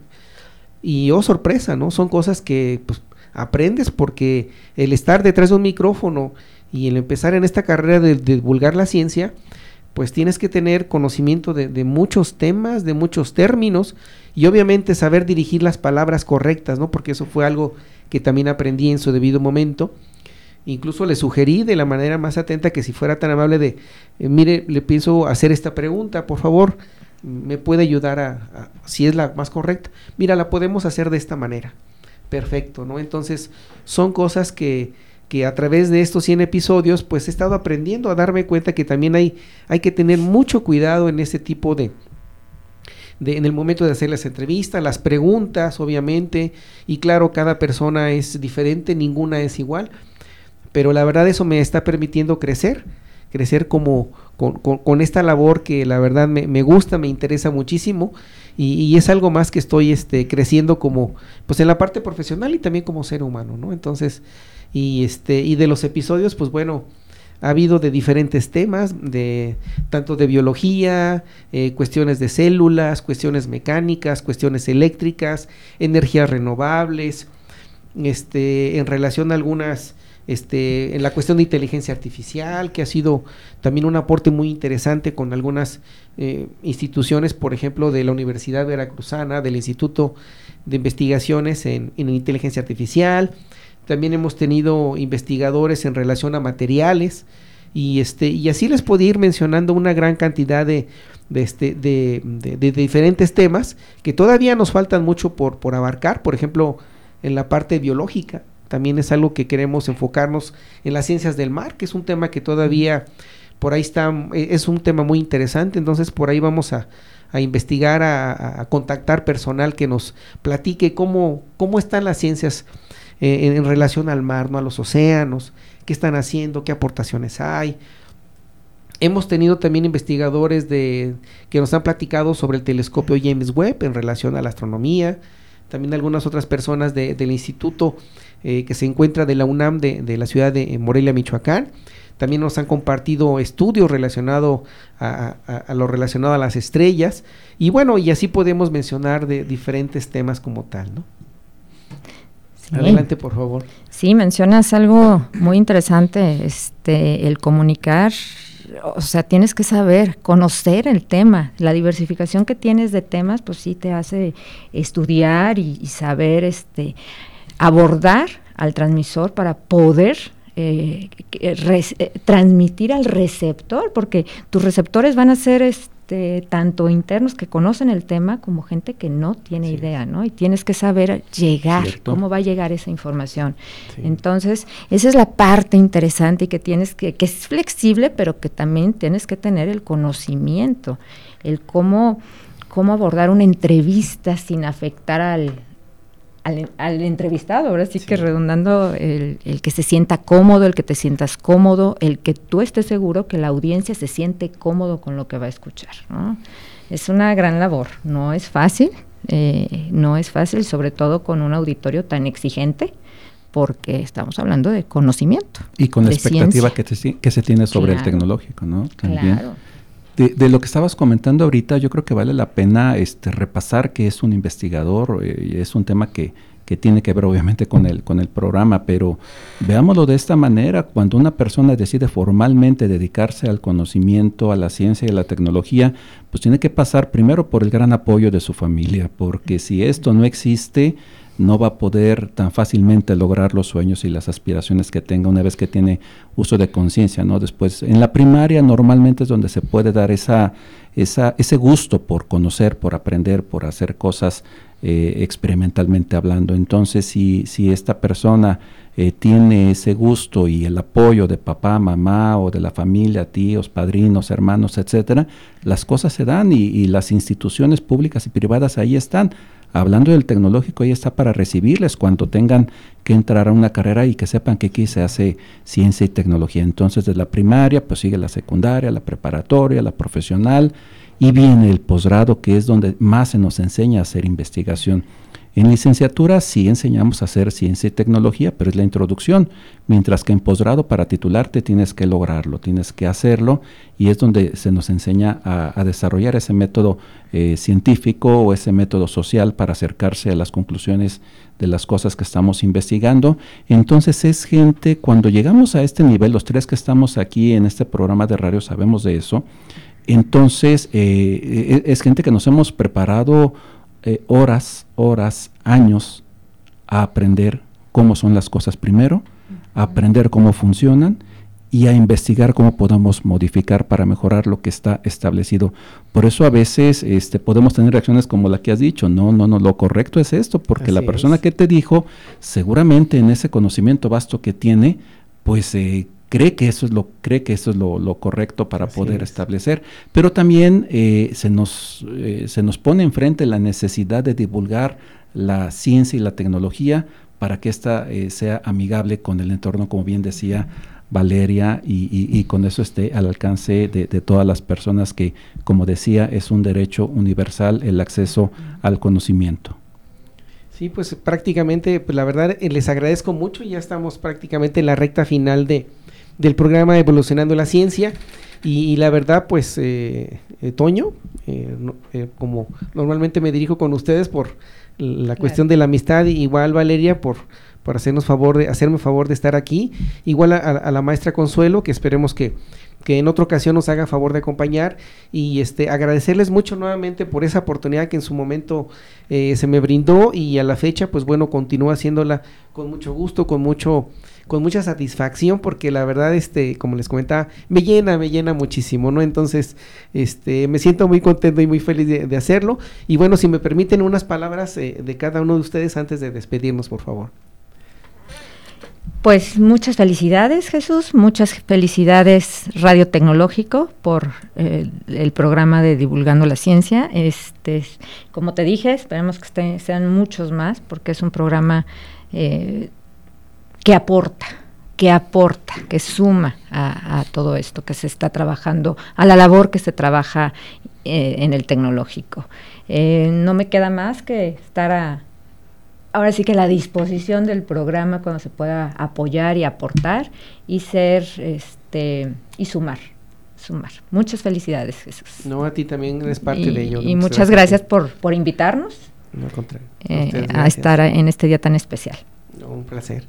Y yo, sorpresa, ¿no? Son cosas que, pues, aprendes porque el estar detrás de un micrófono y el empezar en esta carrera de, divulgar la ciencia, pues tienes que tener conocimiento de, muchos temas, de muchos términos y obviamente saber dirigir las palabras correctas, ¿no? Porque eso fue algo que también aprendí en su debido momento. Incluso le sugerí de la manera más atenta que si fuera tan amable de, eh, mire, le pienso hacer esta pregunta, por favor, me puede ayudar a, si es la más correcta. Mira, la podemos hacer de esta manera. Perfecto, ¿no? Entonces, son cosas que, que a través de estos 100 episodios, pues he estado aprendiendo a darme cuenta que también hay, hay que tener mucho cuidado en ese tipo de, en el momento de hacer las entrevistas, las preguntas, obviamente, y claro, cada persona es diferente, ninguna es igual, pero la verdad eso me está permitiendo crecer, crecer como con, esta labor que la verdad me, gusta, me interesa muchísimo y, es algo más que estoy este, creciendo como, pues en la parte profesional y también como ser humano, ¿no? Entonces, y este, y de los episodios, pues bueno, ha habido de diferentes temas, de tanto de biología, eh, cuestiones de células, cuestiones mecánicas, cuestiones eléctricas, energías renovables, este, en relación a algunas este, en la cuestión de inteligencia artificial, que ha sido también un aporte muy interesante con algunas eh, instituciones, por ejemplo, de la Universidad Veracruzana, del Instituto de Investigaciones en, Inteligencia Artificial. También hemos tenido investigadores en relación a materiales y, este, y así les puedo ir mencionando una gran cantidad de, este, diferentes temas que todavía nos faltan mucho por abarcar, por ejemplo, en la parte biológica también es algo que queremos enfocarnos en las ciencias del mar, que es un tema que todavía por ahí está, eh, es un tema muy interesante, entonces por ahí vamos a, investigar, a, contactar personal que nos platique cómo, cómo están las ciencias eh, en, relación al mar, ¿no? a los océanos, qué están haciendo, qué aportaciones hay. Hemos tenido también investigadores de, que nos han platicado sobre el telescopio James Webb en relación a la astronomía, también algunas otras personas del instituto eh, que se encuentra de la UNAM de, la ciudad de Morelia, Michoacán. También nos han compartido estudios relacionados a, lo relacionado a las estrellas. Y bueno, y así podemos mencionar de diferentes temas como tal, ¿no? Adelante, por favor. Sí, mencionas algo muy interesante, este, el comunicar o sea, tienes que saber, conocer el tema. La diversificación que tienes de temas, pues sí te hace estudiar y, saber este, abordar al transmisor para poder eh, eh, transmitir al receptor, porque tus receptores van a ser este, tanto internos que conocen el tema como gente que no tiene idea, ¿no? Y tienes que saber llegar, cómo va a llegar esa información. Entonces, esa es la parte interesante y que tienes que, que es flexible, pero que también tienes que tener el conocimiento, el cómo, cómo abordar una entrevista sin afectar al, al, entrevistado, ahora sí, que redundando, el, que se sienta cómodo, el que te sientas cómodo, el que tú estés seguro que la audiencia se siente cómodo con lo que va a escuchar. Es una gran labor, no es fácil, eh, no es fácil, sobre todo con un auditorio tan exigente, porque estamos hablando de conocimiento. Y con la expectativa que, que, se tiene sobre el tecnológico, ¿no? Claro. De, lo que estabas comentando ahorita, yo creo que vale la pena este, repasar qué es un investigador. Eh, es un tema que, que, tiene que ver obviamente con el, con el programa, pero veámoslo de esta manera. Cuando una persona decide formalmente dedicarse al conocimiento, a la ciencia y a la tecnología, pues tiene que pasar primero por el gran apoyo de su familia, porque si esto no existe, no va a poder tan fácilmente lograr los sueños y las aspiraciones que tenga una vez que tiene uso de conciencia, ¿no? Después, en la primaria normalmente es donde se puede dar esa, esa, ese gusto por conocer, por aprender, por hacer cosas eh, experimentalmente hablando. Entonces, si, si esta persona eh, tiene ese gusto y el apoyo de papá, mamá o de la familia, tíos, padrinos, hermanos, etcétera, las cosas se dan y, y las instituciones públicas y privadas ahí están hablando del tecnológico, ahí está para recibirles cuando tengan que entrar a una carrera y que sepan que aquí se hace ciencia y tecnología. Entonces, de la primaria, pues sigue la secundaria, la preparatoria, la profesional, y viene el posgrado, que es donde más se nos enseña a hacer investigación. En licenciatura sí enseñamos a hacer ciencia y tecnología, pero es la introducción, mientras que en posgrado para titularte tienes que lograrlo, tienes que hacerlo y es donde se nos enseña a, desarrollar ese método eh, científico o ese método social para acercarse a las conclusiones de las cosas que estamos investigando. Entonces es gente, cuando llegamos a este nivel, los tres que estamos aquí en este programa de radio sabemos de eso, entonces eh, e, es gente que nos hemos preparado eh, horas, horas, años a aprender cómo son las cosas primero, a aprender cómo funcionan y a investigar cómo podemos modificar para mejorar lo que está establecido. Por eso a veces este, podemos tener reacciones como la que has dicho, no, no, no, lo correcto es esto, porque la persona que te dijo, seguramente en ese conocimiento vasto que tiene, pues eh, cree que eso es lo, cree que eso es lo, correcto para poder establecer, pero también eh, se, nos, eh, se nos pone enfrente la necesidad de divulgar la ciencia y la tecnología para que ésta eh, sea amigable con el entorno, como bien decía Valeria, y, con eso esté al alcance de, todas las personas que, como decía, es un derecho universal el acceso al conocimiento. Sí, pues prácticamente, pues la verdad les agradezco mucho, ya estamos prácticamente en la recta final de, del programa Evolucionando la Ciencia. Y, la verdad, pues, eh, eh Toño, eh, eh, como normalmente me dirijo con ustedes por la cuestión de la amistad, igual Valeria, por, por hacernos favor de, hacerme favor de estar aquí. Igual a, la maestra Consuelo, que esperemos que, que en otra ocasión nos haga favor de acompañar y este agradecerles mucho nuevamente por esa oportunidad que en su momento eh, se me brindó y a la fecha pues bueno continúa haciéndola con mucho gusto con mucho con mucha satisfacción porque la verdad, este, como les comentaba, me llena, me llena muchísimo, ¿no? Entonces, este, me siento muy contento y muy feliz de, hacerlo. Y bueno, si me permiten unas palabras eh, de cada uno de ustedes antes de despedirnos, por favor. Pues muchas felicidades, Jesús, muchas felicidades Radio Tecnológico por eh, el programa de Divulgando la Ciencia. Este, como te dije, esperemos que sean muchos más, porque es un programa eh, que aporta, que aporta, que suma a, todo esto que se está trabajando, a la labor que se trabaja eh, en el tecnológico. Eh, no me queda más que estar a, ahora sí que a la disposición del programa cuando se pueda apoyar y aportar y ser este y sumar sumar. Muchas felicidades, Jesús. No, a ti también eres parte de ello. Y muchas gracias por, por invitarnos eh, a estar en este día tan especial. un placer.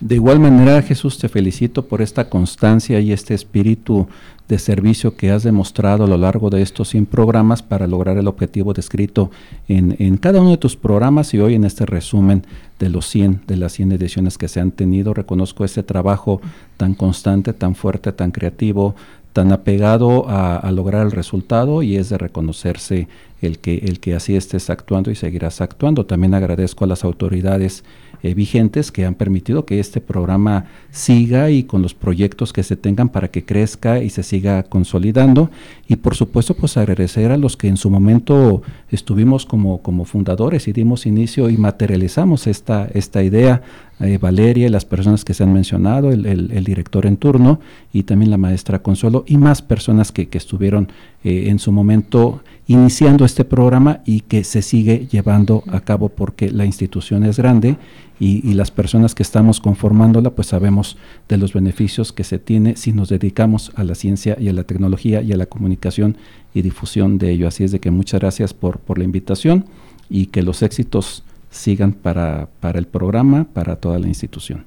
De igual manera, Jesús, te felicito por esta constancia y este espíritu de servicio que has demostrado a lo largo de estos 100 programas para lograr el objetivo descrito en, en, cada uno de tus programas y hoy en este resumen de los 100, de las 100 ediciones que se han tenido. Reconozco ese trabajo tan constante, tan fuerte, tan creativo, tan apegado a, a, lograr el resultado y es de reconocerse el que, el que así estés actuando y seguirás actuando. También agradezco a las autoridades eh, vigentes que han permitido que este programa siga y con los proyectos que se tengan para que crezca y se siga consolidando. Y por supuesto, pues agradecer a los que en su momento estuvimos como, como fundadores y dimos inicio y materializamos esta, esta idea. Eh, Valeria y las personas que se han mencionado, el, director en turno y también la maestra Consuelo y más personas que, que estuvieron eh, en su momento iniciando este programa y que se sigue llevando a cabo porque la institución es grande y, las personas que estamos conformándola pues sabemos de los beneficios que se tiene si nos dedicamos a la ciencia y a la tecnología y a la comunicación y difusión de ello. Así es de que muchas gracias por la invitación y que los éxitos sigan para, para el programa, para toda la institución.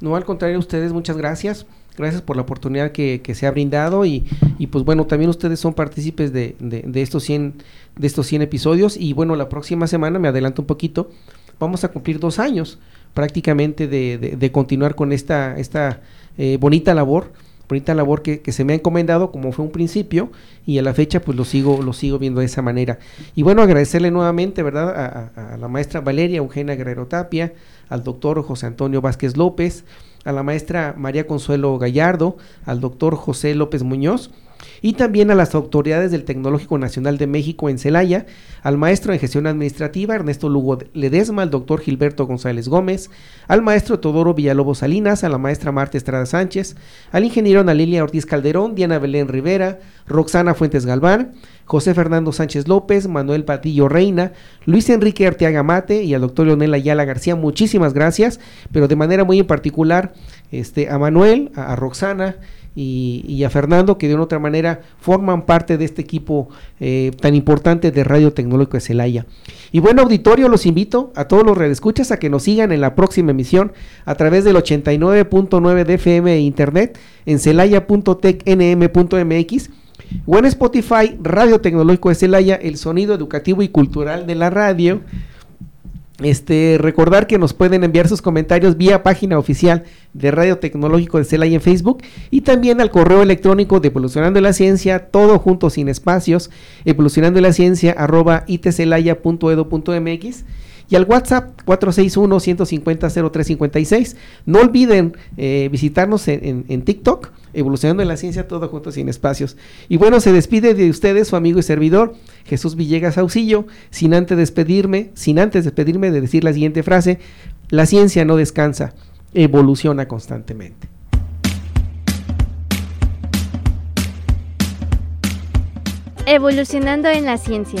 No, al contrario, ustedes muchas gracias. Gracias por la oportunidad que, se ha brindado y, y, pues bueno, también ustedes son partícipes de, de, de, estos 100, de estos 100 episodios y bueno, la próxima semana, me adelanto un poquito, vamos a cumplir dos años prácticamente de, de continuar con esta, esta eh, bonita labor bonita labor que, que, se me ha encomendado como fue un principio y a la fecha pues lo sigo lo sigo viendo de esa manera. Y bueno agradecerle nuevamente verdad a, a la maestra Valeria Eugenia Guerrero Tapia al doctor José Antonio Vázquez López a la maestra María Consuelo Gallardo al doctor José López Muñoz y también a las autoridades del Tecnológico Nacional de México en Celaya, al maestro en gestión administrativa Ernesto Lugo Ledesma, al doctor Gilberto González Gómez, al maestro Todoro Villalobos Salinas, a la maestra Marta Estrada Sánchez, al ingeniero Ana Lilia Ortiz Calderón, Diana Belén Rivera, Roxana Fuentes Galván, José Fernando Sánchez López, Manuel Patillo Reina, Luis Enrique Arteaga Mate y al doctor Leonel Ayala García, muchísimas gracias, pero de manera muy en particular este, a Manuel, a Roxana, y, a Fernando, que de otra manera forman parte de este equipo eh, tan importante de Radio Tecnológico de Celaya. Y bueno, auditorio, los invito a todos los redescuchas a que nos sigan en la próxima emisión a través del 89.9 de FM e Internet en celaya.tecnm.mx o en Spotify, Radio Tecnológico de Celaya, el sonido educativo y cultural de la radio. Este, recordar que nos pueden enviar sus comentarios vía página oficial de Radio Tecnológico de Celaya en Facebook y también al correo electrónico de Evolucionando la Ciencia, todo junto sin espacios, evolucionando la ciencia arroba itcelaya.edu.mx y al WhatsApp 461-150-0356. No olviden eh, visitarnos en, TikTok, Evolucionando en la Ciencia, todo junto sin espacios. Y bueno, se despide de ustedes su amigo y servidor, Jesús Villegas Auxillo, sin antes despedirme, sin antes despedirme de decir la siguiente frase, la ciencia no descansa, evoluciona constantemente. Evolucionando en la ciencia.